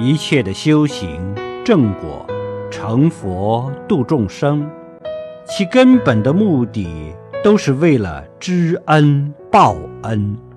一切的修行正果成佛度众生其根本的目的都是为了知恩报恩。